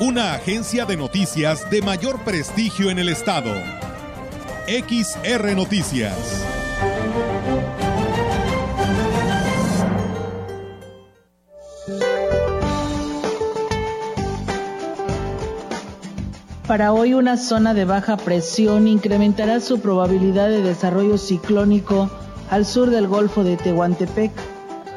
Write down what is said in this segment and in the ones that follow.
Una agencia de noticias de mayor prestigio en el estado. XR Noticias. Para hoy una zona de baja presión incrementará su probabilidad de desarrollo ciclónico al sur del Golfo de Tehuantepec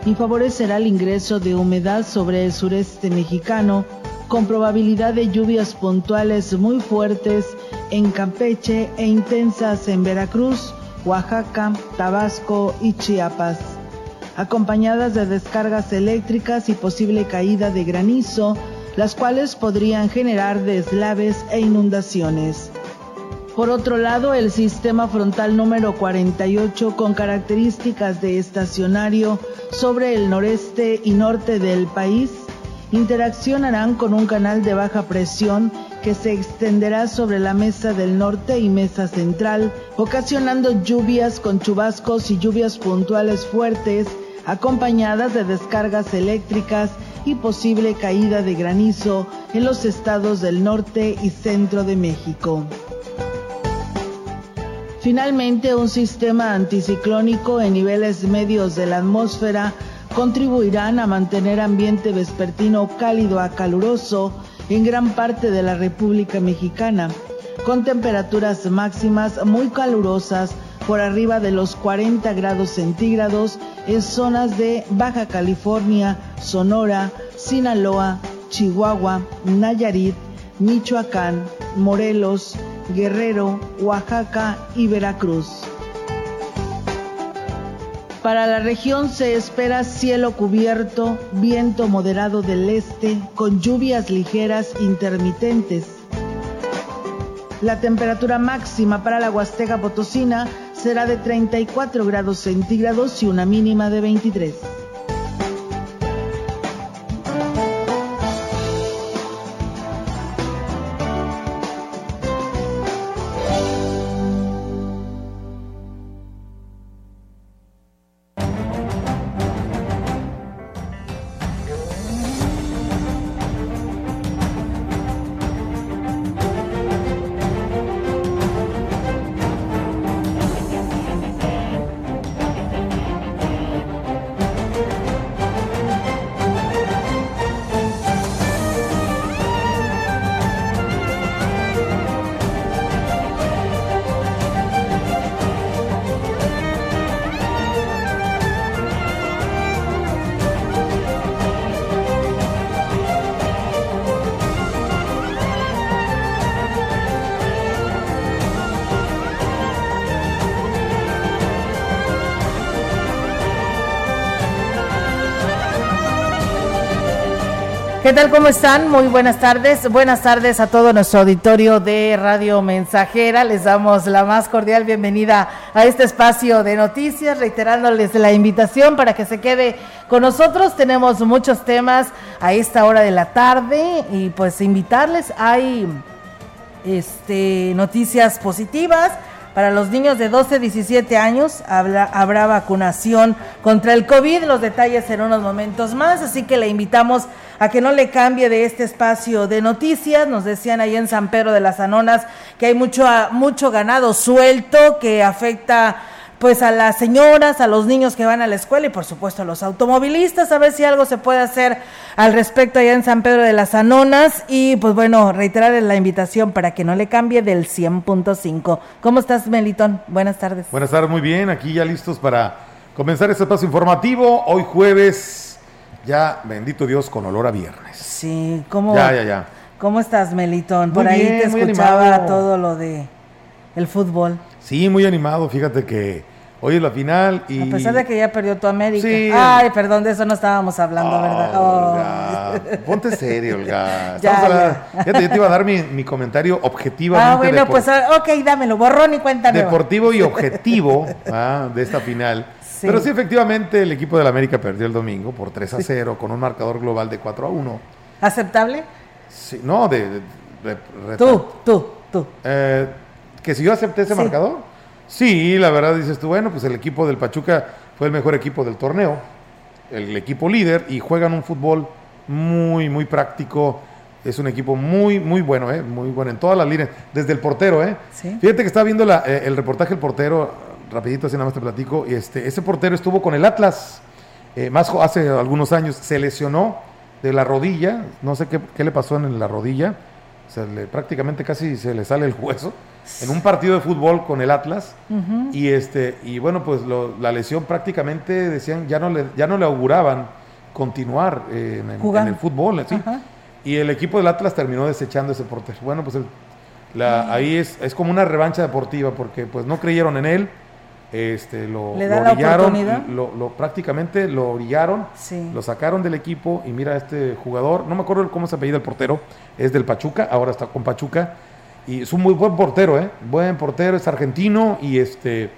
y favorecerá el ingreso de humedad sobre el sureste mexicano con probabilidad de lluvias puntuales muy fuertes en Campeche e intensas en Veracruz, Oaxaca, Tabasco y Chiapas, acompañadas de descargas eléctricas y posible caída de granizo las cuales podrían generar deslaves e inundaciones. Por otro lado, el sistema frontal número 48 con características de estacionario sobre el noreste y norte del país interaccionarán con un canal de baja presión que se extenderá sobre la mesa del norte y mesa central, ocasionando lluvias con chubascos y lluvias puntuales fuertes acompañadas de descargas eléctricas y posible caída de granizo en los estados del norte y centro de México. Finalmente, un sistema anticiclónico en niveles medios de la atmósfera contribuirán a mantener ambiente vespertino cálido a caluroso en gran parte de la República Mexicana, con temperaturas máximas muy calurosas por arriba de los 40 grados centígrados en zonas de Baja California, Sonora, Sinaloa, Chihuahua, Nayarit, Michoacán, Morelos, Guerrero, Oaxaca y Veracruz. Para la región se espera cielo cubierto, viento moderado del este, con lluvias ligeras intermitentes. La temperatura máxima para la Huasteca Potosina será de 34 grados centígrados y una mínima de 23. ¿Qué tal? ¿Cómo están? Muy buenas tardes. Buenas tardes a todo nuestro auditorio de Radio Mensajera. Les damos la más cordial bienvenida a este espacio de noticias, reiterándoles la invitación para que se quede con nosotros. Tenemos muchos temas a esta hora de la tarde y pues invitarles. Hay este, noticias positivas. Para los niños de 12 a 17 años habrá, habrá vacunación contra el COVID. Los detalles en unos momentos más. Así que le invitamos a que no le cambie de este espacio de noticias. Nos decían ahí en San Pedro de las Anonas que hay mucho, mucho ganado suelto que afecta pues a las señoras, a los niños que van a la escuela y por supuesto a los automovilistas, a ver si algo se puede hacer al respecto allá en San Pedro de las Anonas y pues bueno, reiterar la invitación para que no le cambie del 100.5. ¿Cómo estás, Melitón? Buenas tardes. Buenas tardes, muy bien, aquí ya listos para comenzar este paso informativo, hoy jueves ya, bendito Dios, con olor a viernes. Sí, ¿cómo, ya, ya, ya. ¿cómo estás, Melitón? Por ahí te escuchaba todo lo de el fútbol. Sí, muy animado, fíjate que hoy es la final y... A pesar de que ya perdió tu América. Sí. Ay, perdón, de eso no estábamos hablando, ¿verdad? Oh. ponte serio, Olga. Ya, la- ya. Fíjate, yo te iba a dar mi, mi comentario objetivamente Ah, bueno, pues ah, ok, dámelo, borrón y cuenta nueva. deportivo y objetivo ah, de esta final. Sí. Pero sí, efectivamente, el equipo del América perdió el domingo por 3 a 0 con un marcador global de 4 a 1. ¿Aceptable? Sí, no, de... de- de- de- Tú, tú, tú. Eh, que si yo acepté ese marcador, sí, la verdad dices tú, bueno, pues el equipo del Pachuca fue el mejor equipo del torneo, el equipo líder y juegan un fútbol muy, muy práctico. Es un equipo muy, muy bueno, ¿eh? muy bueno en todas las líneas, desde el portero. ¿eh? Sí. Fíjate que estaba viendo la- eh, el reportaje del portero, rapidito así nada más te platico, y este, ese portero estuvo con el Atlas eh, más hace algunos años, se lesionó de la rodilla, no sé qué, qué le pasó en la rodilla, se le, prácticamente casi se le sale el hueso, en un partido de fútbol con el Atlas, y este y bueno, pues lo- la lesión prácticamente decían, ya no le, ya no le auguraban continuar eh, en, el- en Jugando. el fútbol, ¿sí? Y el equipo del Atlas terminó desechando ese portero. Bueno, pues el- la- ahí es, es como una revancha deportiva porque pues no creyeron en él. Este, lo, ¿Le lo la orillaron, lo, lo- prácticamente lo orillaron, Sí. lo sacaron del equipo y mira este jugador, no me acuerdo cómo se apellida el portero, es del Pachuca, ahora está con Pachuca y es un muy buen portero, ¿eh? buen portero, es argentino y este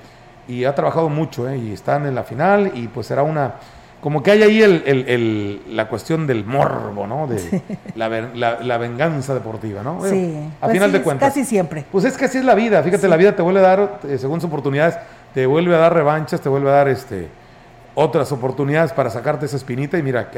y ha trabajado mucho, ¿eh? y están en la final y pues será una como que hay ahí el, el- el- la cuestión del morbo, ¿no? De la, la- la venganza deportiva, ¿no? Sí. a Pues final sí, de cuentas. Casi siempre. Pues es que así es la vida. Fíjate, la vida te vuelve a dar, eh, según sus oportunidades, te vuelve a dar revanchas, te vuelve a dar este otras oportunidades para sacarte esa espinita y mira,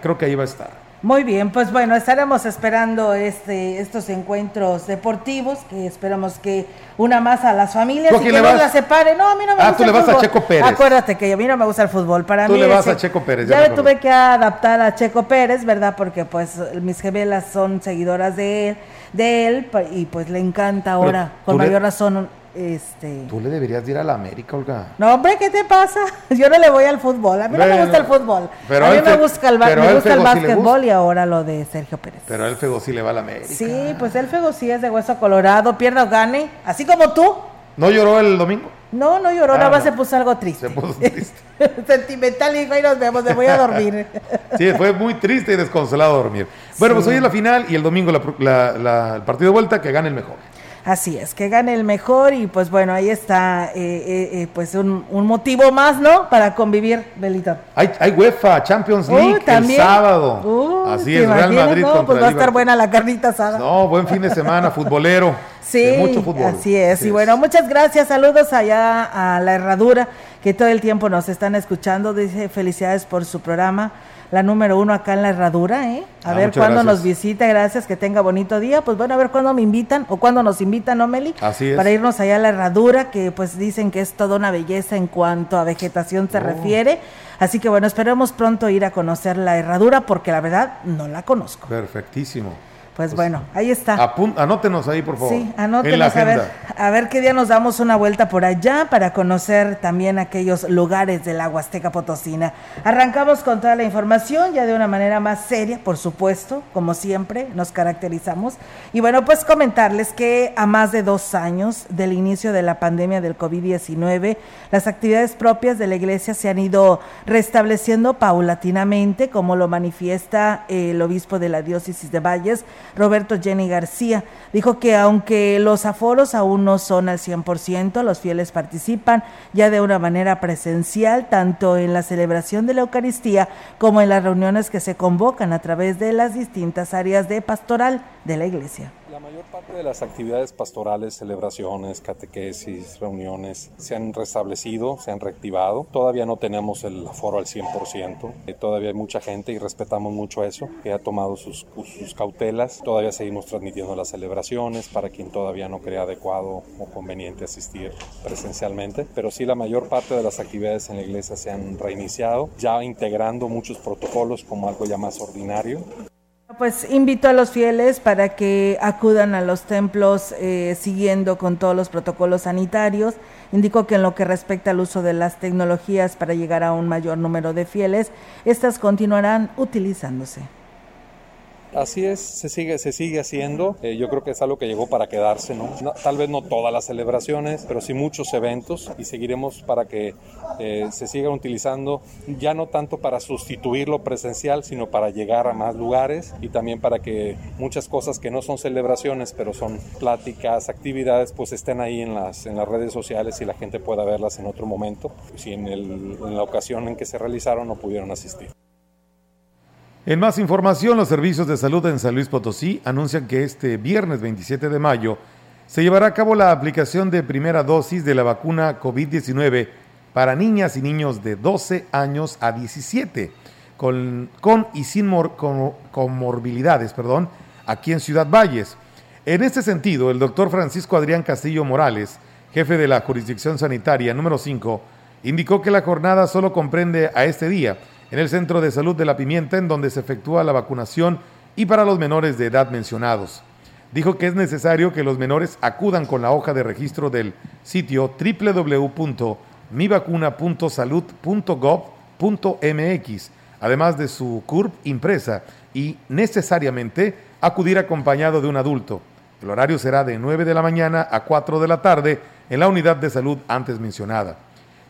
creo que ahí va a estar. Muy bien, pues bueno, estaremos esperando este, estos encuentros deportivos, que esperamos que una más a las familias ¿Tú a y que no las separe. No, a mí no me Ah, gusta tú el le vas a. Checo Pérez. Acuérdate que a mí no me gusta el fútbol. Para Tú mí le vas ese- a Checo Pérez, ya Ya me tuve que adaptar a Checo Pérez, ¿verdad? Porque pues mis gemelas son seguidoras de él, de él y pues le encanta ahora, tú con le- mayor razón, este... Tú le deberías de ir a la América, Olga. No, hombre, ¿qué te pasa? Yo no le voy al fútbol. A mí no me gusta el fútbol. pero a mí me gusta el, pero me gusta el básquetbol y ahora lo de Sergio Pérez. Pero él Fego sí le va a la América. Sí, pues el Fego sí es de hueso colorado, pierda o gane, así como tú. ¿No lloró el domingo? No, no lloró, Ah, nada más no. se puso algo triste. Se puso triste. Sentimental y dijo, ahí nos vemos, me voy a dormir. Sí, fue muy triste y desconsolado dormir. Bueno, pues hoy es la final y el domingo la- la- la- el partido de vuelta que gane el mejor. Así es, que gane el mejor y pues bueno, ahí está eh, eh, eh, pues un, un motivo más, ¿no? Para convivir, Belito. Hay, hay UEFA Champions League el sábado. Así ¿te es, Real? Madrid No, contra pues va a estar buena la carnita asada. No, buen fin de semana, futbolero. Sí, mucho fútbol. así es. Así y bueno, muchas gracias. Saludos allá a la Herradura, que todo el tiempo nos están escuchando. Dice felicidades por su programa, la número uno acá en la Herradura, ¿eh? A Ah, ver cuándo gracias. nos visita. Gracias, que tenga bonito día. Pues bueno, a ver cuándo me invitan o cuándo nos invitan, ¿no, Meli? Así es. Para irnos allá a la Herradura, que pues dicen que es toda una belleza en cuanto a vegetación se Oh. refiere. Así que bueno, esperemos pronto ir a conocer la Herradura, porque la verdad no la conozco. Perfectísimo. Pues, bueno, ahí está. Apun- anótenos ahí, por favor. Sí, En la anótenos a ver, a ver qué día nos damos una vuelta por allá para conocer también aquellos lugares de la Huasteca Potosina. Arrancamos con toda la información, ya de una manera más seria, por supuesto, como siempre nos caracterizamos. Y bueno, pues comentarles que a más de dos años del inicio de la pandemia del COVID-19, las actividades propias de la iglesia se han ido restableciendo paulatinamente, como lo manifiesta el obispo de la diócesis de Valles, Roberto Jenny García. Dijo que aunque los aforos aún no son al 100%, los fieles participan ya de una manera presencial, tanto en la celebración de la Eucaristía como en las reuniones que se convocan a través de las distintas áreas de pastoral de la iglesia. La mayor parte de las actividades pastorales, celebraciones, catequesis, reuniones se han restablecido, se han reactivado. Todavía no tenemos el aforo al 100%. eh, Todavía hay mucha gente y respetamos mucho eso, que ha tomado sus, sus cautelas. Todavía seguimos transmitiendo las celebraciones para quien todavía no crea adecuado o conveniente asistir presencialmente. Pero sí, la mayor parte de las actividades en la iglesia se han reiniciado, ya integrando muchos protocolos como algo ya más ordinario. Pues invito a los fieles para que acudan a los templos eh, siguiendo con todos los protocolos sanitarios. Indico que en lo que respecta al uso de las tecnologías para llegar a un mayor número de fieles, estas continuarán utilizándose. Así es, se sigue, se sigue haciendo. Eh, yo creo que es algo que llegó para quedarse, ¿no? Tal vez no todas las celebraciones, pero sí muchos eventos y seguiremos para que eh, se sigan utilizando, ya no tanto para sustituir lo presencial, sino para llegar a más lugares y también para que muchas cosas que no son celebraciones, pero son pláticas, actividades, pues estén ahí en las, en las redes sociales y la gente pueda verlas en otro momento, si en la ocasión en que se realizaron no pudieron asistir. En más información, los servicios de salud en San Luis Potosí anuncian que este viernes 27 de mayo se llevará a cabo la aplicación de primera dosis de la vacuna COVID-19 para niñas y niños de 12 años a 17 con, y sin comorbilidades, perdón, aquí en Ciudad Valles. En este sentido, el doctor Francisco Adrián Castillo Morales, jefe de la jurisdicción sanitaria número 5, indicó que la jornada solo comprende a este día en el Centro de Salud de la Pimienta, en donde se efectúa la vacunación y para los menores de edad mencionados. Dijo que es necesario que los menores acudan con la hoja de registro del sitio www.mivacuna.salud.gov.mx, además de su CURP impresa y necesariamente acudir acompañado de un adulto. El horario será de 9 de la mañana a 4 de la tarde en la unidad de salud antes mencionada.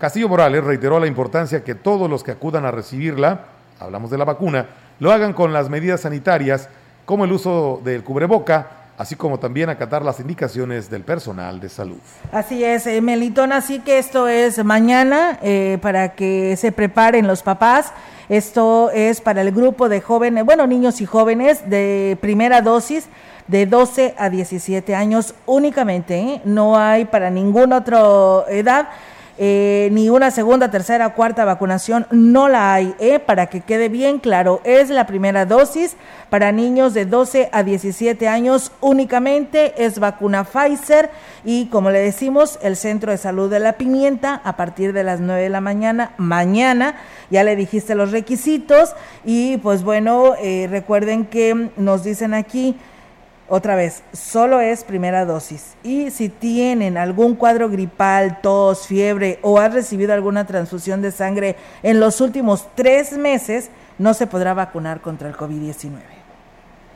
Castillo Morales reiteró la importancia que todos los que acudan a recibirla, hablamos de la vacuna, lo hagan con las medidas sanitarias como el uso del cubreboca, así como también acatar las indicaciones del personal de salud. Así es, eh, Melitón, así que esto es mañana eh, para que se preparen los papás. Esto es para el grupo de jóvenes, bueno, niños y jóvenes de primera dosis de 12 a 17 años únicamente, ¿eh? no hay para ninguna otra edad eh, ni una segunda, tercera, cuarta vacunación, no la hay, eh, para que quede bien claro, es la primera dosis para niños de 12 a 17 años únicamente, es vacuna Pfizer y como le decimos, el Centro de Salud de la Pimienta a partir de las 9 de la mañana, mañana, ya le dijiste los requisitos y pues bueno, eh, recuerden que nos dicen aquí, otra vez, solo es primera dosis. Y si tienen algún cuadro gripal, tos, fiebre o han recibido alguna transfusión de sangre en los últimos tres meses, no se podrá vacunar contra el COVID-19.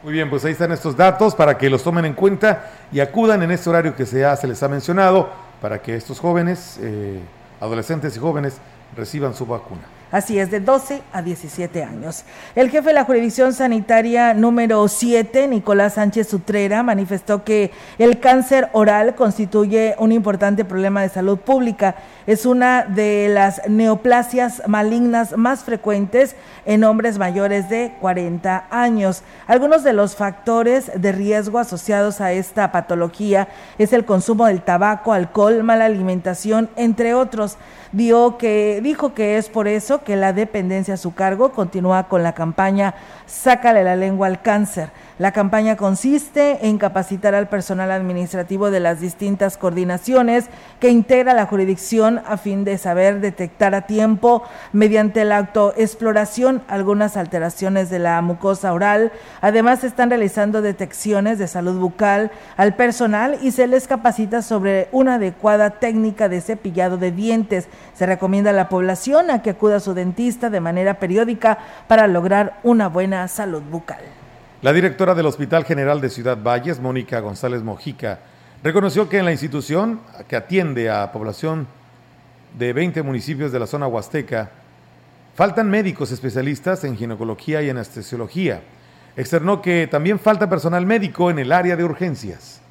Muy bien, pues ahí están estos datos para que los tomen en cuenta y acudan en este horario que se, les ha mencionado para que estos jóvenes, eh, adolescentes y jóvenes, reciban su vacuna. Así es, de 12 a 17 años. El jefe de la jurisdicción sanitaria número 7, Nicolás Sánchez Sutrera, manifestó que el cáncer oral constituye un importante problema de salud pública. Es una de las neoplasias malignas más frecuentes en hombres mayores de 40 años. Algunos de los factores de riesgo asociados a esta patología es el consumo del tabaco, alcohol, mala alimentación, entre otros. Dio que, dijo que es por eso que la dependencia a su cargo continúa con la campaña Sácale la lengua al cáncer. La campaña consiste en capacitar al personal administrativo de las distintas coordinaciones que integra la jurisdicción a fin de saber detectar a tiempo mediante la autoexploración algunas alteraciones de la mucosa oral. Además, están realizando detecciones de salud bucal al personal y se les capacita sobre una adecuada técnica de cepillado de dientes. Se recomienda a la población que acuda a su dentista de manera periódica para lograr una buena salud bucal. La directora del Hospital General de Ciudad Valles, Mónica González Mojica, reconoció que en la institución que atiende a población de 20 municipios de la zona huasteca, faltan médicos especialistas en ginecología y anestesiología. Externó que también falta personal médico en el área de urgencias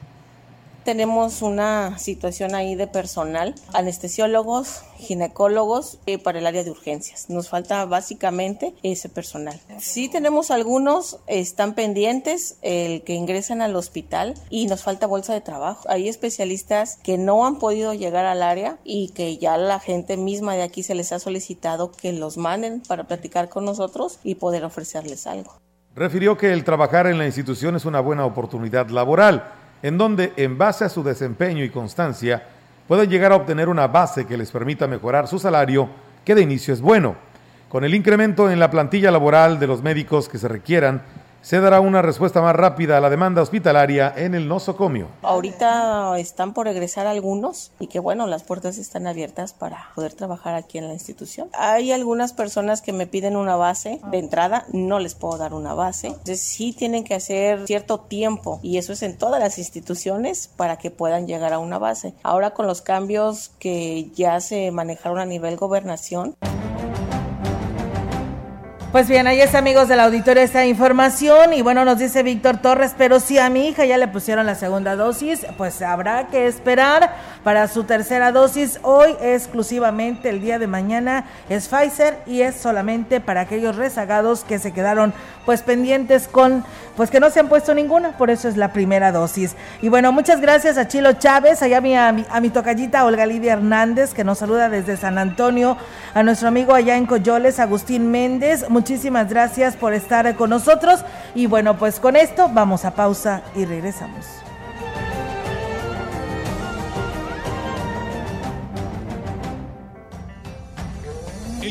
tenemos una situación ahí de personal, anestesiólogos, ginecólogos eh, para el área de urgencias. Nos falta básicamente ese personal. Sí tenemos algunos, están pendientes, el que ingresan al hospital y nos falta bolsa de trabajo. Hay especialistas que no han podido llegar al área y que ya la gente misma de aquí se les ha solicitado que los manden para platicar con nosotros y poder ofrecerles algo. Refirió que el trabajar en la institución es una buena oportunidad laboral en donde, en base a su desempeño y constancia, pueden llegar a obtener una base que les permita mejorar su salario, que de inicio es bueno. Con el incremento en la plantilla laboral de los médicos que se requieran, se dará una respuesta más rápida a la demanda hospitalaria en el nosocomio. Ahorita están por egresar algunos y que bueno, las puertas están abiertas para poder trabajar aquí en la institución. Hay algunas personas que me piden una base de entrada, no les puedo dar una base. Entonces sí tienen que hacer cierto tiempo y eso es en todas las instituciones para que puedan llegar a una base. Ahora con los cambios que ya se manejaron a nivel gobernación, pues bien, ahí está, amigos del auditorio, esta información. Y bueno, nos dice Víctor Torres, pero si a mi hija ya le pusieron la segunda dosis, pues habrá que esperar para su tercera dosis. Hoy exclusivamente, el día de mañana es Pfizer y es solamente para aquellos rezagados que se quedaron pues pendientes con, pues que no se han puesto ninguna, por eso es la primera dosis. Y bueno, muchas gracias a Chilo Chávez, allá a mi, a mi tocallita Olga Lidia Hernández, que nos saluda desde San Antonio, a nuestro amigo allá en Coyoles, Agustín Méndez. Muchísimas gracias por estar con nosotros. Y bueno, pues con esto vamos a pausa y regresamos.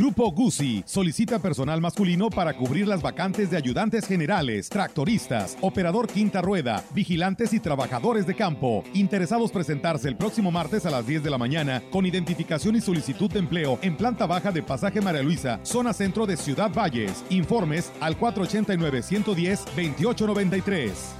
Grupo Guzzi solicita personal masculino para cubrir las vacantes de ayudantes generales, tractoristas, operador quinta rueda, vigilantes y trabajadores de campo. Interesados presentarse el próximo martes a las 10 de la mañana con identificación y solicitud de empleo en planta baja de Pasaje María Luisa, zona centro de Ciudad Valles. Informes al 489-110-2893.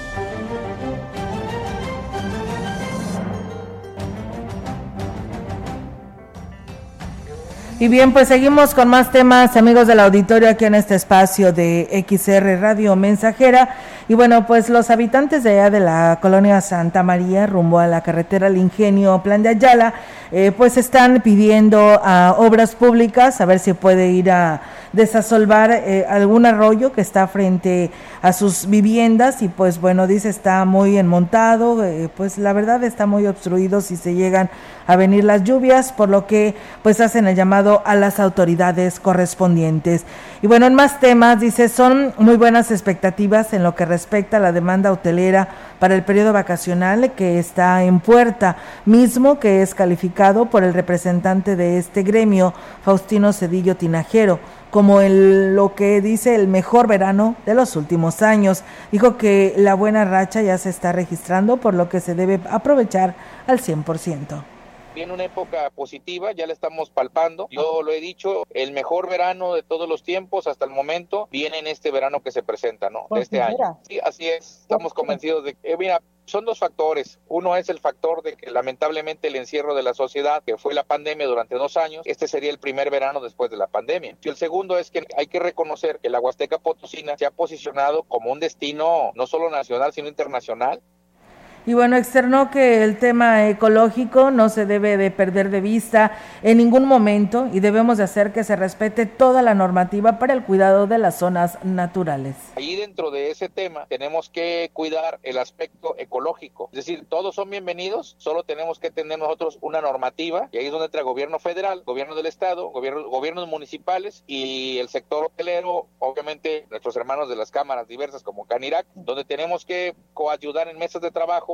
Y bien, pues seguimos con más temas, amigos del auditorio, aquí en este espacio de XR Radio Mensajera. Y bueno, pues los habitantes de allá de la colonia Santa María, rumbo a la carretera El Ingenio, Plan de Ayala, eh, pues están pidiendo a obras públicas a ver si puede ir a desasolvar eh, algún arroyo que está frente a sus viviendas y pues bueno, dice está muy enmontado, eh, pues la verdad está muy obstruido si se llegan a venir las lluvias, por lo que pues hacen el llamado a las autoridades correspondientes. Y bueno, en más temas, dice, son muy buenas expectativas en lo que respecta a la demanda hotelera para el periodo vacacional que está en puerta, mismo que es calificado por el representante de este gremio, Faustino Cedillo Tinajero como el, lo que dice el mejor verano de los últimos años. Dijo que la buena racha ya se está registrando, por lo que se debe aprovechar al 100% viene una época positiva, ya la estamos palpando. Yo lo he dicho, el mejor verano de todos los tiempos hasta el momento viene en este verano que se presenta, ¿no? De este año. Sí, así es. Estamos convencidos de que, eh, mira, son dos factores. Uno es el factor de que lamentablemente el encierro de la sociedad, que fue la pandemia durante dos años, este sería el primer verano después de la pandemia. Y el segundo es que hay que reconocer que la Huasteca Potosina se ha posicionado como un destino no solo nacional, sino internacional Y bueno, externó que el tema ecológico no se debe de perder de vista en ningún momento y debemos de hacer que se respete toda la normativa para el cuidado de las zonas naturales. Ahí dentro de ese tema tenemos que cuidar el aspecto ecológico, es decir, todos son bienvenidos, solo tenemos que tener nosotros una normativa y ahí es donde entra gobierno federal, gobierno del estado, gobierno, gobiernos municipales y el sector hotelero, obviamente nuestros hermanos de las cámaras diversas como Canirac, donde tenemos que coayudar en mesas de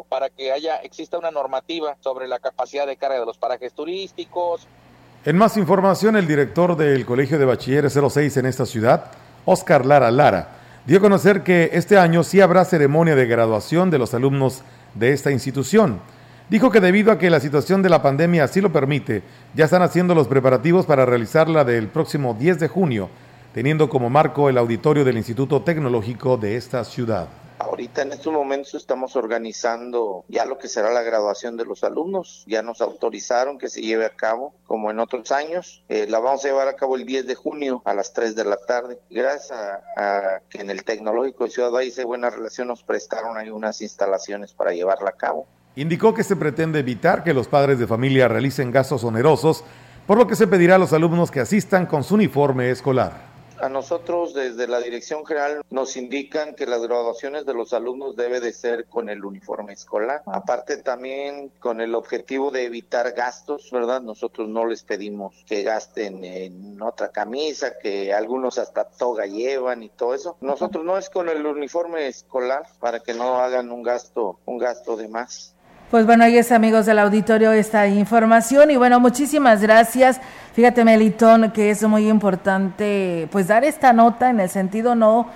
para que haya exista una normativa sobre la capacidad de carga de los parajes turísticos. En más información, el director del Colegio de Bachilleres 06 en esta ciudad, Oscar Lara Lara, dio a conocer que este año sí habrá ceremonia de graduación de los alumnos de esta institución. Dijo que debido a que la situación de la pandemia así lo permite, ya están haciendo los preparativos para realizarla del próximo 10 de junio, teniendo como marco el auditorio del Instituto Tecnológico de esta ciudad. Ahorita en estos momentos estamos organizando ya lo que será la graduación de los alumnos. Ya nos autorizaron que se lleve a cabo como en otros años. Eh, la vamos a llevar a cabo el 10 de junio a las 3 de la tarde. Gracias a, que en el Tecnológico de Ciudad Valle de Buena Relación nos prestaron ahí unas instalaciones para llevarla a cabo. Indicó que se pretende evitar que los padres de familia realicen gastos onerosos, por lo que se pedirá a los alumnos que asistan con su uniforme escolar. A nosotros desde la Dirección General nos indican que las graduaciones de los alumnos debe de ser con el uniforme escolar. Aparte también con el objetivo de evitar gastos, ¿verdad? Nosotros no les pedimos que gasten en otra camisa, que algunos hasta toga llevan y todo eso. Nosotros no es con el uniforme escolar para que no hagan un gasto, un gasto de más. Pues bueno, ahí es amigos del auditorio esta información y bueno, muchísimas gracias. Fíjate Melitón que es muy importante pues dar esta nota en el sentido no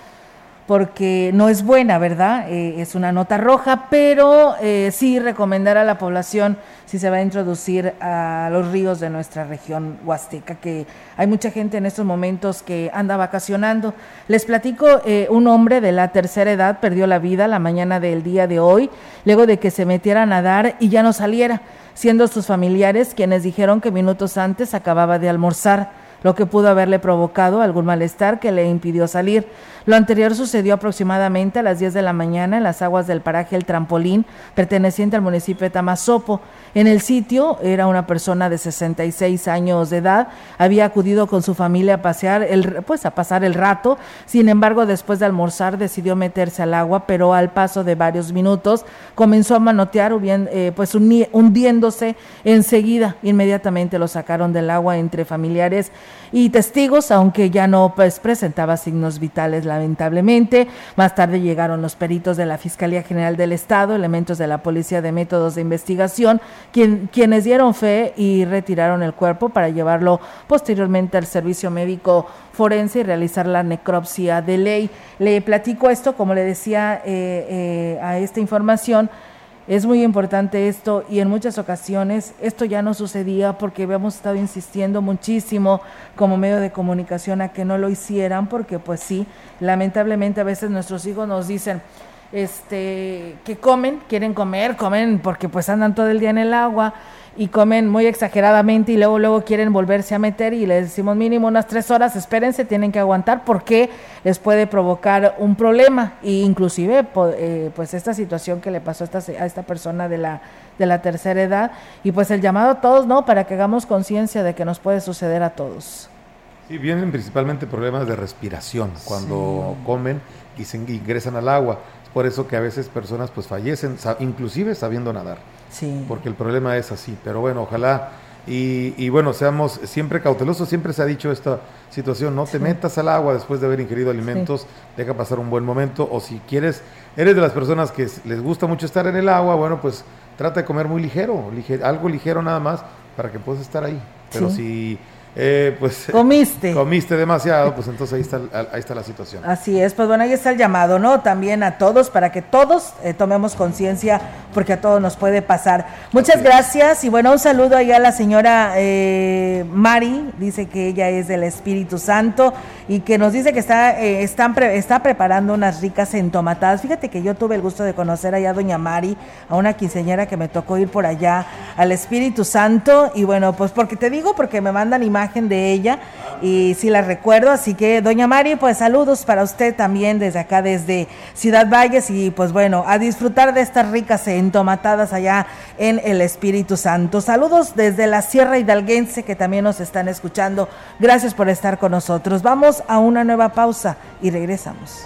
porque no es buena, ¿verdad? Eh, es una nota roja, pero eh, sí recomendar a la población si se va a introducir a los ríos de nuestra región huasteca, que hay mucha gente en estos momentos que anda vacacionando. Les platico, eh, un hombre de la tercera edad perdió la vida la mañana del día de hoy, luego de que se metiera a nadar y ya no saliera, siendo sus familiares quienes dijeron que minutos antes acababa de almorzar lo que pudo haberle provocado algún malestar que le impidió salir. Lo anterior sucedió aproximadamente a las 10 de la mañana en las aguas del paraje El Trampolín, perteneciente al municipio de Tamazopo. En el sitio era una persona de 66 años de edad, había acudido con su familia a pasear, el, pues a pasar el rato. Sin embargo, después de almorzar decidió meterse al agua, pero al paso de varios minutos comenzó a manotear, eh, pues hundiéndose enseguida. Inmediatamente lo sacaron del agua entre familiares y testigos, aunque ya no pues, presentaba signos vitales lamentablemente. Más tarde llegaron los peritos de la Fiscalía General del Estado, elementos de la Policía de Métodos de Investigación, quien, quienes dieron fe y retiraron el cuerpo para llevarlo posteriormente al servicio médico forense y realizar la necropsia de ley. Le platico esto, como le decía eh, eh, a esta información, es muy importante esto y en muchas ocasiones esto ya no sucedía porque habíamos estado insistiendo muchísimo como medio de comunicación a que no lo hicieran porque pues sí, lamentablemente a veces nuestros hijos nos dicen, este, que comen, quieren comer, comen porque pues andan todo el día en el agua y comen muy exageradamente y luego luego quieren volverse a meter y les decimos mínimo unas tres horas, espérense, tienen que aguantar porque les puede provocar un problema. E inclusive eh, pues esta situación que le pasó a esta, a esta persona de la, de la tercera edad. Y pues el llamado a todos, ¿no? Para que hagamos conciencia de que nos puede suceder a todos. Sí, vienen principalmente problemas de respiración. Cuando comen y se ingresan al agua por eso que a veces personas pues fallecen, inclusive sabiendo nadar. Sí. Porque el problema es así. Pero bueno, ojalá y, bueno, seamos siempre cautelosos. Siempre se ha dicho esta situación, no te metas al agua después de haber ingerido alimentos, deja pasar un buen momento. O si quieres, eres de las personas que les gusta mucho estar en el agua, bueno, pues trata de comer muy ligero, algo ligero nada más para que puedas estar ahí. Pero si eh, pues comiste. Comiste demasiado, pues entonces ahí está, ahí está la situación. Así es, pues bueno, ahí está el llamado, ¿no? También a todos, para que todos eh, tomemos conciencia, porque a todos nos puede pasar. Muchas gracias y bueno, un saludo ahí a la señora eh, Mari, dice que ella es del Espíritu Santo y que nos dice que está, están está preparando unas ricas entomatadas. Fíjate que yo tuve el gusto de conocer allá a doña Mari, a una quinceñera que me tocó ir por allá al Espíritu Santo y bueno, pues porque te digo, porque me mandan imágenes de ella y sí la recuerdo, así que doña Mari, pues saludos para usted también desde acá, desde Ciudad Valles y pues bueno, a disfrutar de estas ricas entomatadas allá en el Espíritu Santo. Saludos desde la Sierra Hidalguense que también nos están escuchando. Gracias por estar con nosotros. Vamos a una nueva pausa y regresamos.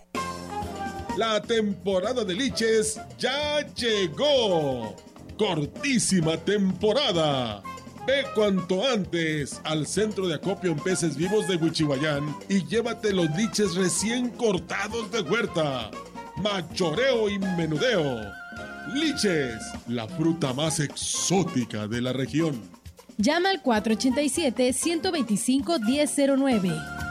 La temporada de liches ya llegó. Cortísima temporada. Ve cuanto antes al centro de acopio en peces vivos de Huichihuayán y llévate los liches recién cortados de huerta. Machoreo y menudeo. Liches, la fruta más exótica de la región. Llama al 487-125-1009.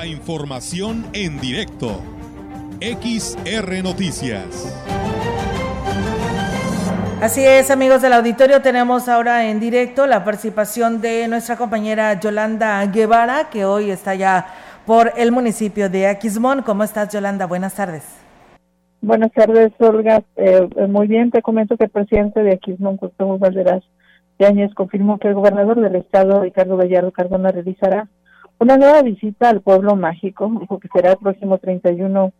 La información en directo. XR Noticias. Así es, amigos del auditorio, tenemos ahora en directo la participación de nuestra compañera Yolanda Guevara, que hoy está ya por el municipio de Aquismón. ¿Cómo estás, Yolanda? Buenas tardes. Buenas tardes, Olga. Eh, muy bien, te comento que el presidente de Aquismón, Gustavo Valderas Yáñez, confirmó que el gobernador del estado, Ricardo Gallardo Cardona, realizará una nueva visita al pueblo mágico. Dijo que será el próximo 31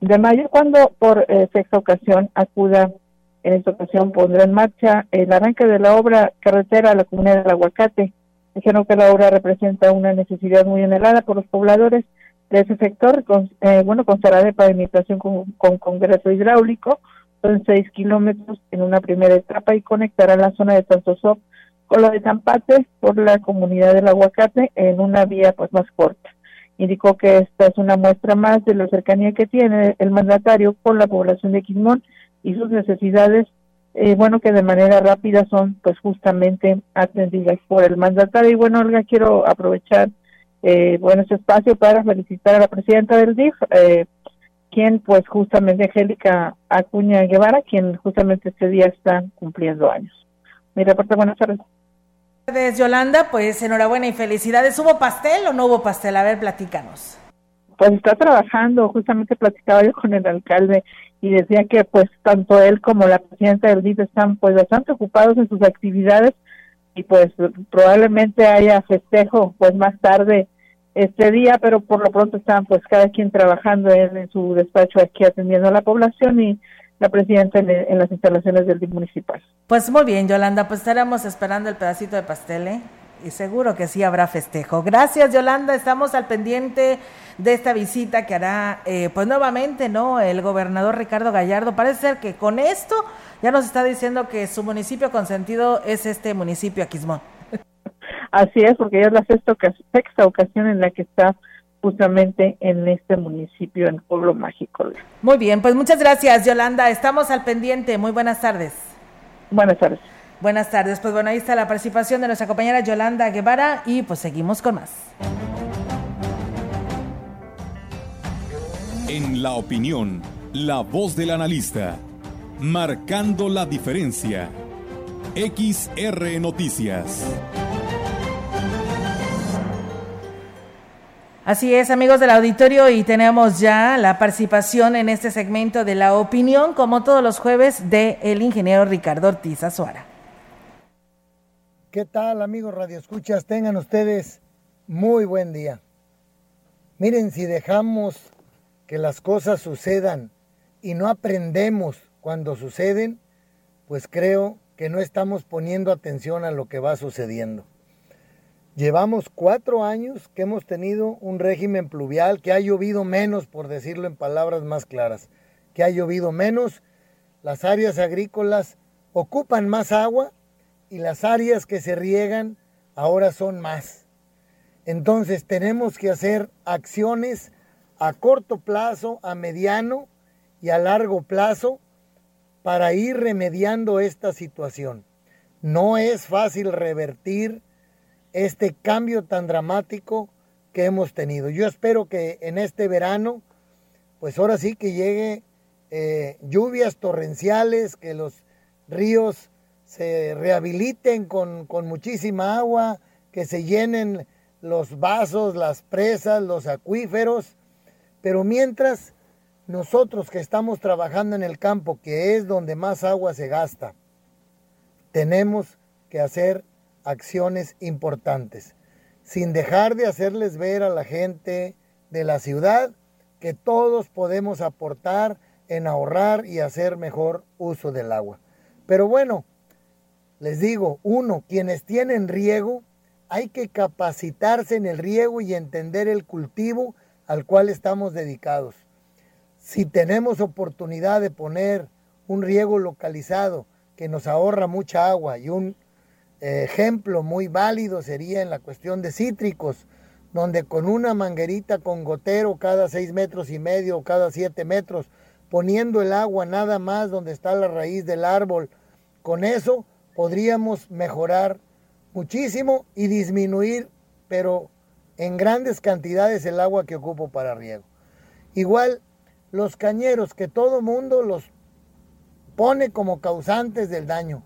de mayo, cuando por eh, sexta ocasión acuda en esta ocasión pondrá en marcha el arranque de la obra carretera a la comunidad del Aguacate. Dijeron que la obra representa una necesidad muy anhelada por los pobladores de ese sector. Con, eh, bueno, constará de pavimentación con, con congreso hidráulico, son seis kilómetros en una primera etapa y conectará la zona de Tantosop con la de Tampate por la comunidad del Aguacate en una vía pues más corta. Indicó que esta es una muestra más de la cercanía que tiene el mandatario con la población de Quismón y sus necesidades, eh, bueno, que de manera rápida son pues justamente atendidas por el mandatario. Y bueno, Olga, quiero aprovechar, eh, bueno, este espacio para felicitar a la presidenta del DIF, eh, quien pues justamente Angélica Acuña Guevara, quien justamente este día está cumpliendo años. Mi reporte, buenas tardes. Tardes, Yolanda, pues enhorabuena y felicidades. ¿Hubo pastel o no hubo pastel? A ver, platícanos. Pues está trabajando, justamente platicaba yo con el alcalde y decía que pues tanto él como la presidenta del DIF están pues bastante ocupados en sus actividades y pues probablemente haya festejo pues más tarde este día, pero por lo pronto están pues cada quien trabajando en, su despacho aquí atendiendo a la población y la presidenta en, las instalaciones del DIF municipal. Pues muy bien, Yolanda, pues estaremos esperando el pedacito de pastel, ¿eh? Y seguro que sí habrá festejo. Gracias, Yolanda. Estamos al pendiente de esta visita que hará, eh, pues nuevamente, ¿no? El gobernador Ricardo Gallardo. Parece ser que con esto ya nos está diciendo que su municipio consentido es este municipio Aquismón. Así es, porque ya es la sexta, sexta ocasión en la que está justamente en este municipio, en Pueblo Mágico. Muy bien, pues muchas gracias, Yolanda. Estamos al pendiente. Muy buenas tardes. Buenas tardes. Buenas tardes. Pues bueno, ahí está la participación de nuestra compañera Yolanda Guevara y pues seguimos con más. En la opinión, la voz del analista, marcando la diferencia. XR Noticias. Así es, amigos del auditorio, y tenemos ya la participación en este segmento de la opinión, como todos los jueves, de el ingeniero Ricardo Ortiz Azuara. ¿Qué tal, amigos radioescuchas? Tengan ustedes muy buen día. Miren, si dejamos que las cosas sucedan y no aprendemos cuando suceden, pues creo que no estamos poniendo atención a lo que va sucediendo. Llevamos cuatro años que hemos tenido un régimen pluvial, que ha llovido menos, por decirlo en palabras más claras, que ha llovido menos, las áreas agrícolas ocupan más agua y las áreas que se riegan ahora son más. Entonces tenemos que hacer acciones a corto plazo, a mediano y a largo plazo para ir remediando esta situación. No es fácil revertir este cambio tan dramático que hemos tenido. Yo espero que en este verano, pues ahora sí que llegue eh, lluvias torrenciales, que los ríos se rehabiliten con, muchísima agua, que se llenen los vasos, las presas, los acuíferos, pero mientras nosotros que estamos trabajando en el campo, que es donde más agua se gasta, tenemos que hacer acciones importantes. sin dejar de hacerles ver a la gente de la ciudad que todos podemos aportar en ahorrar y hacer mejor uso del agua. Pero bueno, les digo, uno, quienes tienen riego, hay que capacitarse en el riego y entender el cultivo al cual estamos dedicados. Si tenemos oportunidad de poner un riego localizado que nos ahorra mucha agua y un ejemplo muy válido sería en la cuestión de cítricos, donde con una manguerita con gotero cada seis metros y medio o cada siete metros, poniendo el agua nada más donde está la raíz del árbol, con eso podríamos mejorar muchísimo y disminuir, pero en grandes cantidades el agua que ocupo para riego. Igual los cañeros que todo mundo los pone como causantes del daño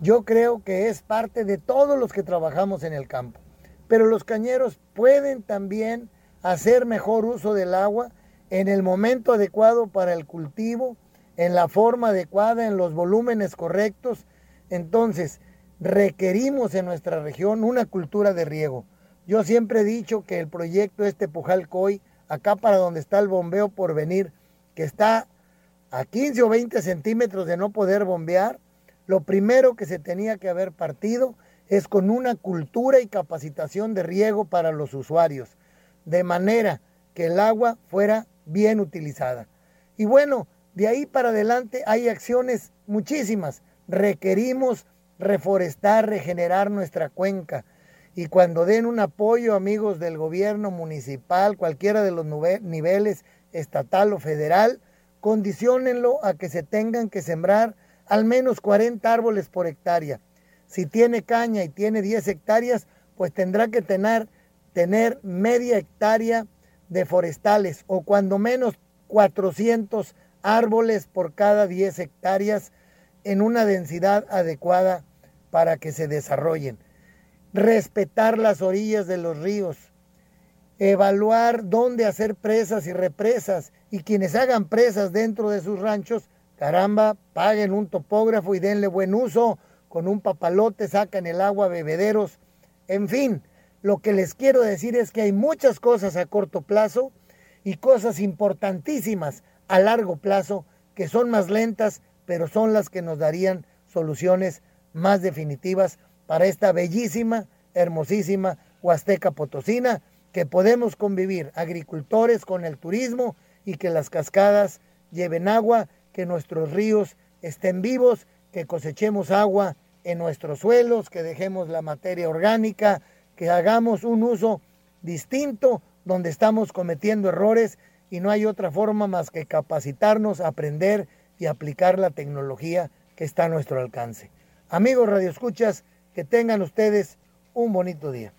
yo creo que es parte de todos los que trabajamos en el campo. Pero los cañeros pueden también hacer mejor uso del agua en el momento adecuado para el cultivo, en la forma adecuada, en los volúmenes correctos. Entonces, requerimos en nuestra región una cultura de riego. Yo siempre he dicho que el proyecto este Pujalcoy, acá para donde está el bombeo por venir, que está a 15 o 20 centímetros de no poder bombear, lo primero que se tenía que haber partido es con una cultura y capacitación de riego para los usuarios, de manera que el agua fuera bien utilizada. Y bueno, de ahí para adelante hay acciones muchísimas. Requerimos reforestar, regenerar nuestra cuenca. Y cuando den un apoyo, amigos del gobierno municipal, cualquiera de los niveles, estatal o federal, condicionenlo a que se tengan que sembrar al menos 40 árboles por hectárea. Si tiene caña y tiene 10 hectáreas, pues tendrá que tener, tener media hectárea de forestales o cuando menos 400 árboles por cada 10 hectáreas en una densidad adecuada para que se desarrollen. Respetar las orillas de los ríos. Evaluar dónde hacer presas y represas y quienes hagan presas dentro de sus ranchos Caramba, paguen un topógrafo y denle buen uso. Con un papalote sacan el agua bebederos. En fin, lo que les quiero decir es que hay muchas cosas a corto plazo y cosas importantísimas a largo plazo que son más lentas, pero son las que nos darían soluciones más definitivas para esta bellísima, hermosísima Huasteca Potosina, que podemos convivir agricultores con el turismo y que las cascadas lleven agua que nuestros ríos estén vivos, que cosechemos agua en nuestros suelos, que dejemos la materia orgánica, que hagamos un uso distinto donde estamos cometiendo errores y no hay otra forma más que capacitarnos, aprender y aplicar la tecnología que está a nuestro alcance. Amigos radioescuchas, que tengan ustedes un bonito día.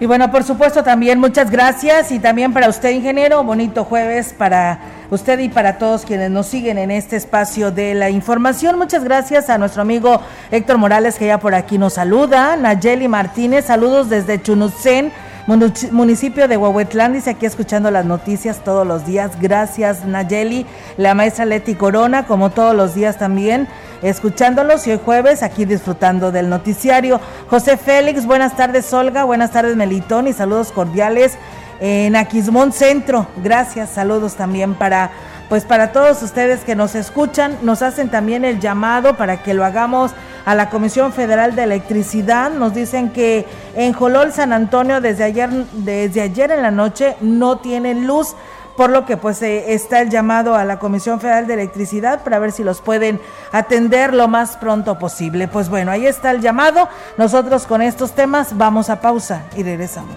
Y bueno, por supuesto también muchas gracias y también para usted, ingeniero, bonito jueves para usted y para todos quienes nos siguen en este espacio de la información. Muchas gracias a nuestro amigo Héctor Morales que ya por aquí nos saluda, Nayeli Martínez, saludos desde Chunucén municipio de Huehuetlán, dice aquí escuchando las noticias todos los días. Gracias, Nayeli. La maestra Leti Corona, como todos los días también, escuchándolos y hoy jueves aquí disfrutando del noticiario. José Félix, buenas tardes, Olga. Buenas tardes, Melitón, y saludos cordiales en Aquismón Centro. Gracias, saludos también para pues para todos ustedes que nos escuchan, nos hacen también el llamado para que lo hagamos a la Comisión Federal de Electricidad. Nos dicen que en Jolol, San Antonio, desde ayer, desde ayer en la noche no tienen luz por lo que pues eh, está el llamado a la Comisión Federal de Electricidad para ver si los pueden atender lo más pronto posible. Pues bueno, ahí está el llamado. Nosotros con estos temas vamos a pausa y regresamos.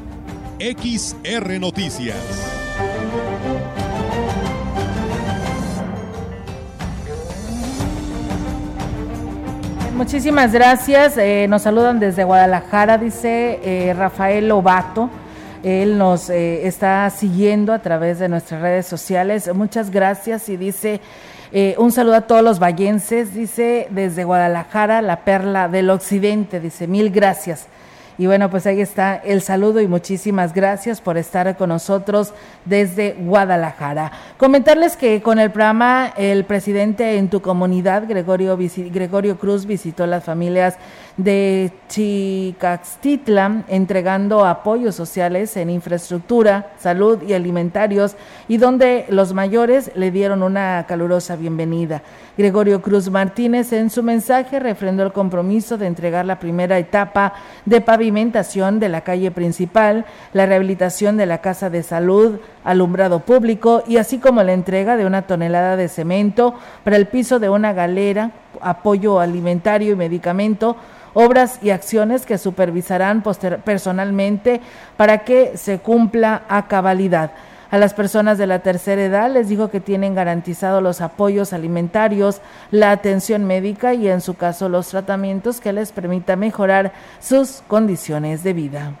XR Noticias. Muchísimas gracias. Eh, nos saludan desde Guadalajara, dice eh, Rafael Lobato. Él nos eh, está siguiendo a través de nuestras redes sociales. Muchas gracias y dice un saludo a todos los vallenses. Dice desde Guadalajara, la perla del occidente. Dice mil gracias. Y bueno, pues ahí está el saludo y muchísimas gracias por estar con nosotros desde Guadalajara. Comentarles que con el programa El presidente en tu comunidad, Gregorio, Gregorio Cruz, visitó las familias de Chicaxtitla entregando apoyos sociales en infraestructura, salud y alimentarios y donde los mayores le dieron una calurosa bienvenida. Gregorio Cruz Martínez en su mensaje refrendó el compromiso de entregar la primera etapa de pavimentación de la calle principal, la rehabilitación de la casa de salud, alumbrado público y así como la entrega de una tonelada de cemento para el piso de una galera, apoyo alimentario y medicamento, obras y acciones que supervisarán personalmente para que se cumpla a cabalidad. A las personas de la tercera edad les dijo que tienen garantizados los apoyos alimentarios, la atención médica y en su caso los tratamientos que les permita mejorar sus condiciones de vida.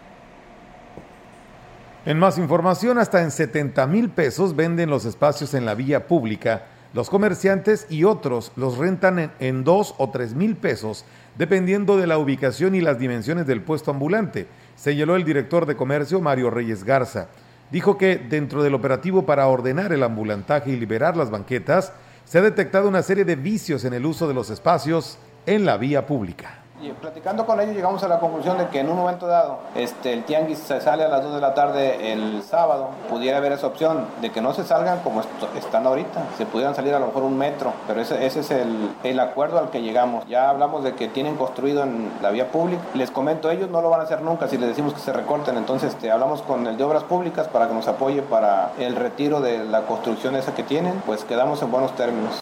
En más información, hasta en 70 mil pesos venden los espacios en la vía pública. Los comerciantes y otros los rentan en, en 2 o 3 mil pesos, dependiendo de la ubicación y las dimensiones del puesto ambulante, señaló el director de comercio Mario Reyes Garza. Dijo que dentro del operativo para ordenar el ambulantaje y liberar las banquetas, se ha detectado una serie de vicios en el uso de los espacios en la vía pública. Y platicando con ellos llegamos a la conclusión de que en un momento dado este, el tianguis se sale a las 2 de la tarde el sábado, pudiera haber esa opción de que no se salgan como est- están ahorita, se pudieran salir a lo mejor un metro, pero ese, ese es el, el acuerdo al que llegamos. Ya hablamos de que tienen construido en la vía pública, les comento, ellos no lo van a hacer nunca si les decimos que se recorten, entonces este, hablamos con el de Obras Públicas para que nos apoye para el retiro de la construcción esa que tienen, pues quedamos en buenos términos.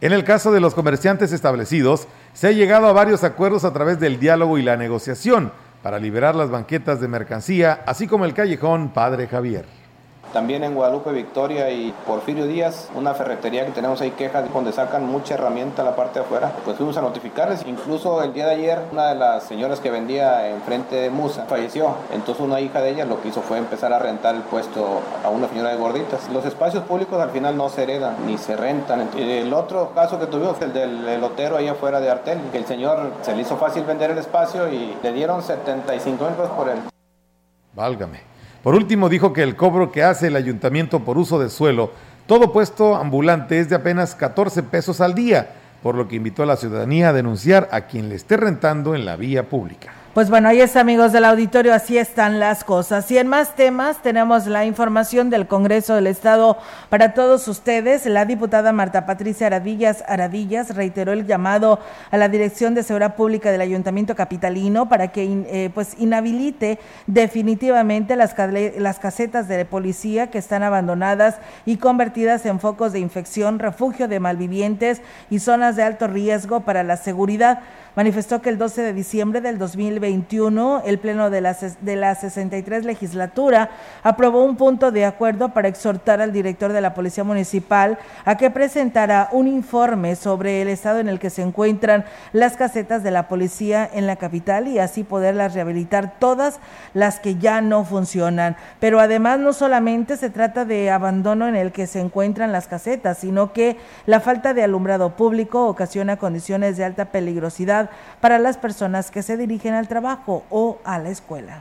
En el caso de los comerciantes establecidos, se ha llegado a varios acuerdos a través del diálogo y la negociación para liberar las banquetas de mercancía, así como el callejón Padre Javier. También en Guadalupe Victoria y Porfirio Díaz, una ferretería que tenemos ahí quejas donde sacan mucha herramienta a la parte de afuera. Pues fuimos a notificarles. Incluso el día de ayer, una de las señoras que vendía enfrente de Musa falleció. Entonces una hija de ella lo que hizo fue empezar a rentar el puesto a una señora de gorditas. Los espacios públicos al final no se heredan ni se rentan. El otro caso que tuvimos el del elotero ahí afuera de Artel, que el señor se le hizo fácil vender el espacio y le dieron 75 mil pesos por él. Válgame. Por último, dijo que el cobro que hace el ayuntamiento por uso de suelo, todo puesto ambulante, es de apenas 14 pesos al día, por lo que invitó a la ciudadanía a denunciar a quien le esté rentando en la vía pública. Pues bueno, ahí está, amigos del auditorio, así están las cosas. Y en más temas tenemos la información del Congreso del Estado para todos ustedes. La diputada Marta Patricia Aradillas Aradillas reiteró el llamado a la Dirección de Seguridad Pública del Ayuntamiento Capitalino para que eh, pues inhabilite definitivamente las, las casetas de policía que están abandonadas y convertidas en focos de infección, refugio de malvivientes y zonas de alto riesgo para la seguridad manifestó que el 12 de diciembre del 2021 el Pleno de la, de la 63 legislatura aprobó un punto de acuerdo para exhortar al director de la Policía Municipal a que presentara un informe sobre el estado en el que se encuentran las casetas de la policía en la capital y así poderlas rehabilitar todas las que ya no funcionan. Pero además no solamente se trata de abandono en el que se encuentran las casetas, sino que la falta de alumbrado público ocasiona condiciones de alta peligrosidad para las personas que se dirigen al trabajo o a la escuela.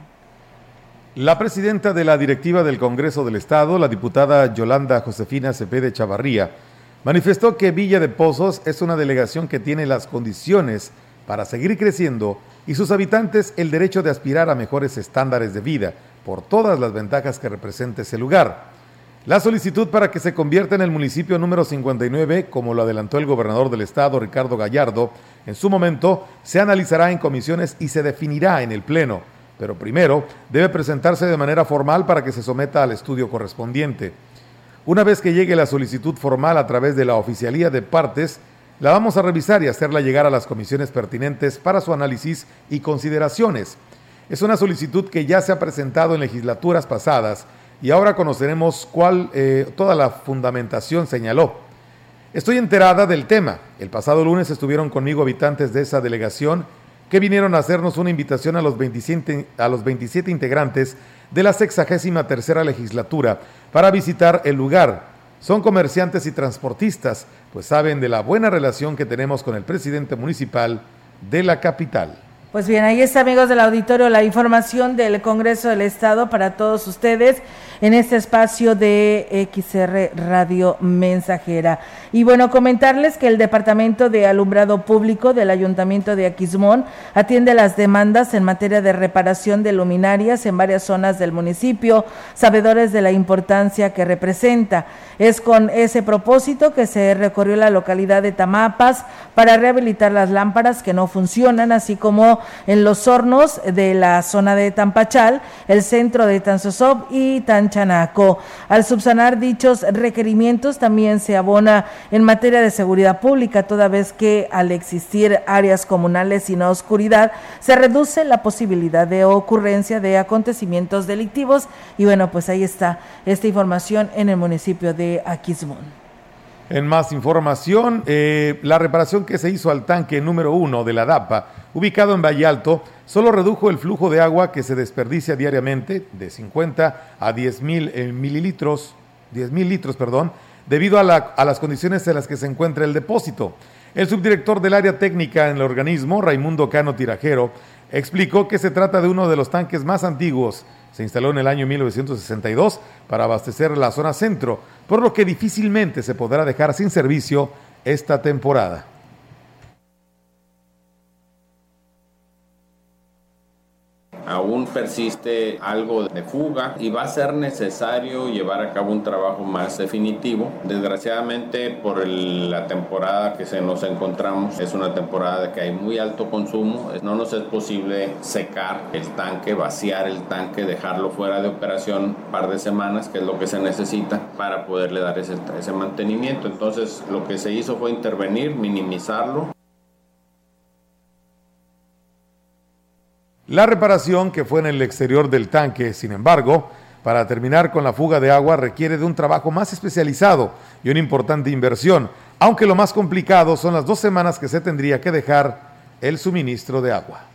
La presidenta de la directiva del Congreso del Estado, la diputada Yolanda Josefina Cepede Chavarría, manifestó que Villa de Pozos es una delegación que tiene las condiciones para seguir creciendo y sus habitantes el derecho de aspirar a mejores estándares de vida por todas las ventajas que representa ese lugar. La solicitud para que se convierta en el municipio número 59, como lo adelantó el gobernador del estado, Ricardo Gallardo, en su momento se analizará en comisiones y se definirá en el Pleno, pero primero debe presentarse de manera formal para que se someta al estudio correspondiente. Una vez que llegue la solicitud formal a través de la oficialía de partes, la vamos a revisar y hacerla llegar a las comisiones pertinentes para su análisis y consideraciones. Es una solicitud que ya se ha presentado en legislaturas pasadas y ahora conoceremos cuál eh, toda la fundamentación señaló. Estoy enterada del tema. El pasado lunes estuvieron conmigo habitantes de esa delegación que vinieron a hacernos una invitación a los 27, a los 27 integrantes de la 63 tercera legislatura para visitar el lugar. Son comerciantes y transportistas, pues saben de la buena relación que tenemos con el presidente municipal de la capital. Pues bien, ahí está, amigos del auditorio, la información del Congreso del Estado para todos ustedes en este espacio de XR Radio Mensajera. Y bueno, comentarles que el Departamento de Alumbrado Público del Ayuntamiento de Aquismón atiende las demandas en materia de reparación de luminarias en varias zonas del municipio, sabedores de la importancia que representa. Es con ese propósito que se recorrió la localidad de Tamapas para rehabilitar las lámparas que no funcionan, así como en los hornos de la zona de Tampachal, el centro de Tanzosop y Tanchanaco. Al subsanar dichos requerimientos también se abona en materia de seguridad pública, toda vez que al existir áreas comunales sin oscuridad se reduce la posibilidad de ocurrencia de acontecimientos delictivos y bueno, pues ahí está esta información en el municipio de Aquismón. En más información, eh, la reparación que se hizo al tanque número uno de la DAPA, ubicado en Valle Alto, solo redujo el flujo de agua que se desperdicia diariamente de 50 a 10 mil eh, mililitros, 10 mil litros, perdón, debido a, a las condiciones en las que se encuentra el depósito. El subdirector del área técnica en el organismo, Raimundo Cano Tirajero, explicó que se trata de uno de los tanques más antiguos. Se instaló en el año 1962 para abastecer la zona centro, por lo que difícilmente se podrá dejar sin servicio esta temporada. Aún persiste algo de fuga y va a ser necesario llevar a cabo un trabajo más definitivo. Desgraciadamente por la temporada que se nos encontramos es una temporada de que hay muy alto consumo, no nos es posible secar el tanque, vaciar el tanque, dejarlo fuera de operación un par de semanas, que es lo que se necesita para poderle dar ese mantenimiento. Entonces lo que se hizo fue intervenir, minimizarlo La reparación que fue en el exterior del tanque, sin embargo, para terminar con la fuga de agua requiere de un trabajo más especializado y una importante inversión, aunque lo más complicado son las dos semanas que se tendría que dejar el suministro de agua.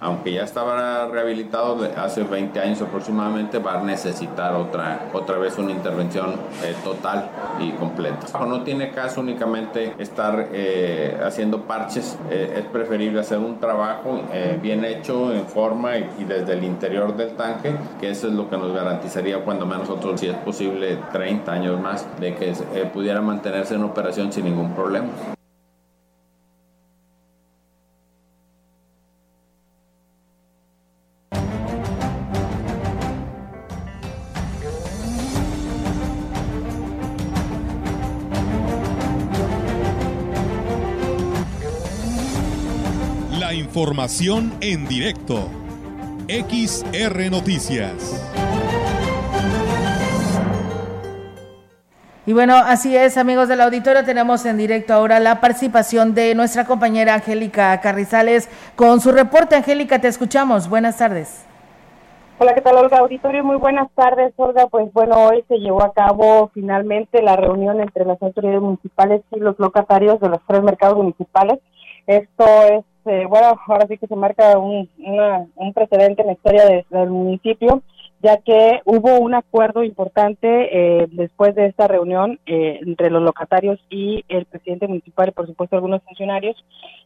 Aunque ya estaba rehabilitado hace 20 años aproximadamente, va a necesitar otra, otra vez una intervención eh, total y completa. No tiene caso únicamente estar eh, haciendo parches, eh, es preferible hacer un trabajo eh, bien hecho en forma y, y desde el interior del tanque, que eso es lo que nos garantizaría cuando menos nosotros, si es posible, 30 años más de que eh, pudiera mantenerse en operación sin ningún problema. Información en directo. XR Noticias. Y bueno, así es, amigos del auditorio, tenemos en directo ahora la participación de nuestra compañera Angélica Carrizales con su reporte. Angélica, te escuchamos. Buenas tardes. Hola, ¿qué tal, Olga? Auditorio, muy buenas tardes, Olga. Pues bueno, hoy se llevó a cabo finalmente la reunión entre las autoridades municipales y los locatarios de los tres mercados municipales. Esto es, eh, bueno, ahora sí que se marca un, una- un precedente en la historia de- del municipio, ya que hubo un acuerdo importante eh, después de esta reunión eh, entre los locatarios y el presidente municipal y, por supuesto, algunos funcionarios,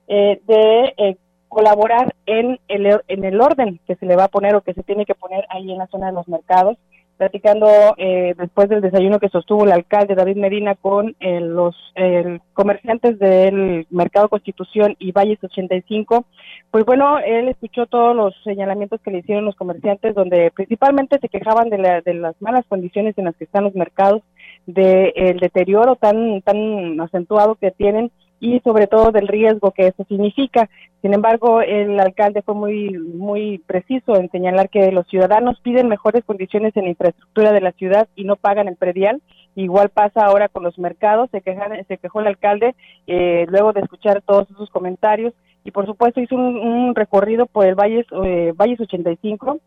eh, de eh, colaborar en el, en el orden que se le va a poner o que se tiene que poner ahí en la zona de los mercados. Platicando eh, después del desayuno que sostuvo el alcalde David Medina con eh, los eh, comerciantes del Mercado Constitución y Valles 85, pues bueno, él escuchó todos los señalamientos que le hicieron los comerciantes, donde principalmente se quejaban de, la- de las malas condiciones en las que están los mercados, del deterioro tan, tan acentuado que tienen y sobre todo del riesgo que eso significa. Sin embargo, el alcalde fue muy muy preciso en señalar que los ciudadanos piden mejores condiciones en la infraestructura de la ciudad y no pagan el predial. Igual pasa ahora con los mercados, se, quejan, se quejó el alcalde eh, luego de escuchar todos esos comentarios y por supuesto hizo un, un recorrido por el Valles, eh, Valles 85,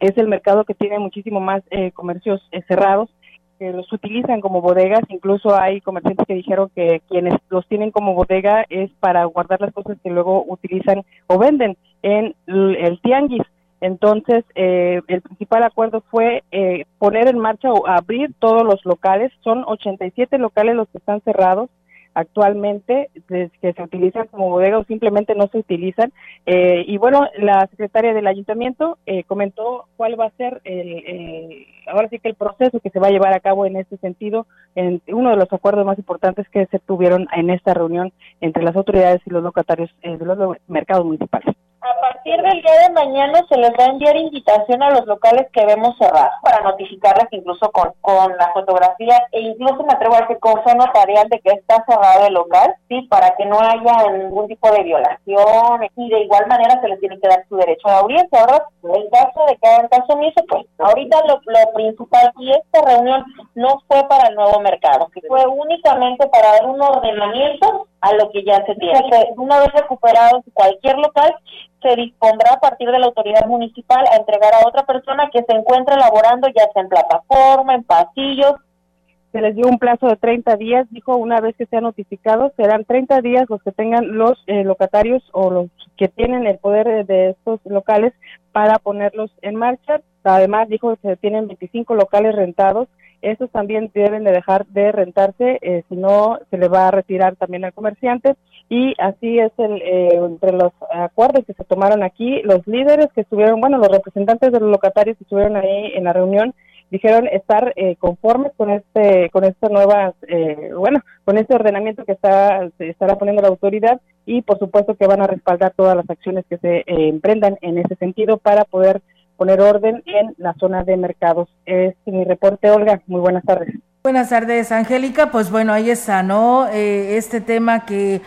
es el mercado que tiene muchísimo más eh, comercios eh, cerrados que los utilizan como bodegas, incluso hay comerciantes que dijeron que quienes los tienen como bodega es para guardar las cosas que luego utilizan o venden en el tianguis. Entonces, eh, el principal acuerdo fue eh, poner en marcha o abrir todos los locales. Son 87 locales los que están cerrados actualmente, que se utilizan como bodega o simplemente no se utilizan. Eh, y bueno, la secretaria del ayuntamiento eh, comentó cuál va a ser el, el- ahora sí que el proceso que se va a llevar a cabo en este sentido, en uno de los acuerdos más importantes que se tuvieron en esta reunión entre las autoridades y los locatarios eh, de los lo- mercados municipales. A partir del día de mañana se les va a enviar invitación a los locales que vemos cerrados para notificarles incluso con, con la fotografía. E incluso me atrevo a decir con fe notarial de que está cerrado el local, sí, para que no haya ningún tipo de violación. Y de igual manera se les tiene que dar su derecho a audiencia, ¿verdad? En caso de que hagan caso omiso, pues ahorita lo, lo principal y esta reunión no fue para el nuevo mercado, fue únicamente para dar un ordenamiento a lo que ya se tiene. Que una vez recuperado cualquier local, se dispondrá a partir de la autoridad municipal a entregar a otra persona que se encuentre elaborando ya sea en plataforma, en pasillos. Se les dio un plazo de 30 días, dijo, una vez que sean notificados, serán 30 días los que tengan los eh, locatarios o los que tienen el poder de, de estos locales para ponerlos en marcha. Además, dijo que se tienen 25 locales rentados. Estos también deben de dejar de rentarse, eh, si no se le va a retirar también al comerciante. Y así es el, eh, entre los acuerdos que se tomaron aquí, los líderes que estuvieron, bueno, los representantes de los locatarios que estuvieron ahí en la reunión, dijeron estar eh, conformes con este con esta nueva eh, bueno con este ordenamiento que está se estará poniendo la autoridad y por supuesto que van a respaldar todas las acciones que se eh, emprendan en ese sentido para poder poner orden en la zona de mercados es mi reporte Olga muy buenas tardes Buenas tardes, Angélica. Pues bueno, ahí está, ¿no? Eh, este tema que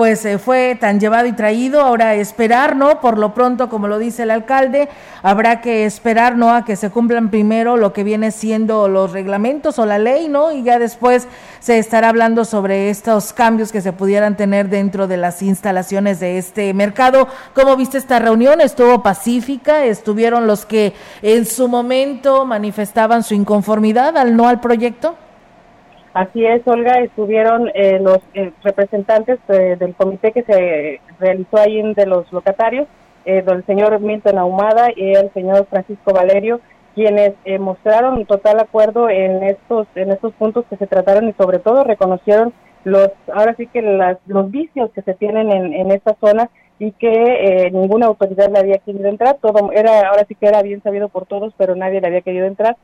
pues eh, fue tan llevado y traído, ahora esperar, ¿no? Por lo pronto, como lo dice el alcalde, habrá que esperar, ¿no? A que se cumplan primero lo que viene siendo los reglamentos o la ley, ¿no? Y ya después se estará hablando sobre estos cambios que se pudieran tener dentro de las instalaciones de este mercado. ¿Cómo viste esta reunión? ¿Estuvo pacífica? ¿Estuvieron los que en su momento manifestaban su inconformidad al no al proyecto? Así es, Olga, estuvieron eh, los eh, representantes eh, del comité que se realizó ahí de los locatarios eh, el señor Milton Ahumada y el señor Francisco Valerio, quienes eh, mostraron total acuerdo en estos en estos puntos que se trataron y sobre todo reconocieron los ahora sí que las, los vicios que se tienen en, en esta zona y que ninguna autoridad le había querido entrar. Todo era ahora sí que era bien sabido por todos pero nadie le había querido entrar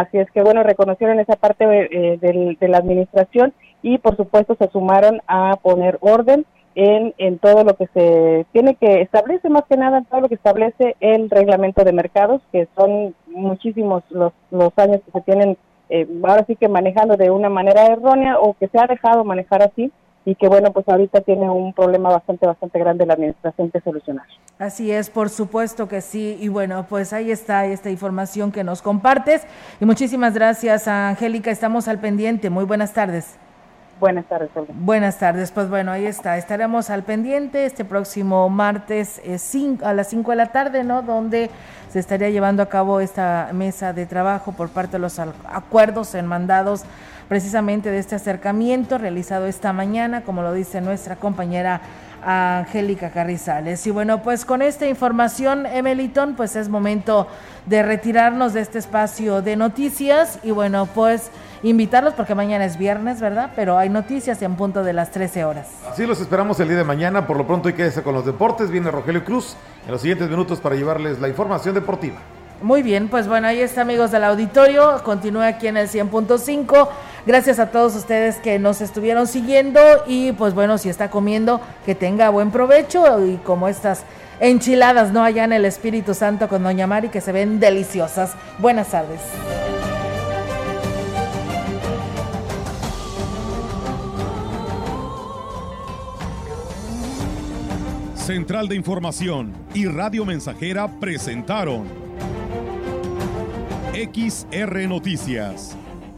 así es que bueno reconocieron esa parte eh, de la administración y por supuesto se sumaron a poner orden en, en todo lo que se tiene que establece más que nada todo lo que establece el reglamento de mercados que son muchísimos los, los años que se tienen eh, ahora sí que manejando de una manera errónea o que se ha dejado manejar así y que bueno pues ahorita tiene un problema bastante bastante grande la administración que solucionar. Así es, por supuesto que sí. Y bueno, pues ahí está esta información que nos compartes. Y muchísimas gracias, Angélica. Estamos al pendiente. Muy buenas tardes. Buenas tardes, Olga. Buenas tardes. Pues bueno, ahí está. Estaremos al pendiente este próximo martes eh, cin- a las 5 de la tarde, ¿no? Donde se estaría llevando a cabo esta mesa de trabajo por parte de los acuerdos en mandados precisamente de este acercamiento realizado esta mañana, como lo dice nuestra compañera Angélica Carrizales. Y bueno, pues con esta información, Emeliton, pues es momento de retirarnos de este espacio de noticias y bueno, pues invitarlos porque mañana es viernes, ¿verdad? Pero hay noticias en punto de las 13 horas. Así los esperamos el día de mañana. Por lo pronto, y quédese con los deportes. Viene Rogelio Cruz en los siguientes minutos para llevarles la información deportiva. Muy bien, pues bueno, ahí está amigos del auditorio, continúa aquí en el 100.5. Gracias a todos ustedes que nos estuvieron siguiendo y pues bueno, si está comiendo, que tenga buen provecho y como estas enchiladas, ¿no? Allá en el Espíritu Santo con Doña Mari que se ven deliciosas. Buenas tardes. Central de Información y Radio Mensajera presentaron XR Noticias.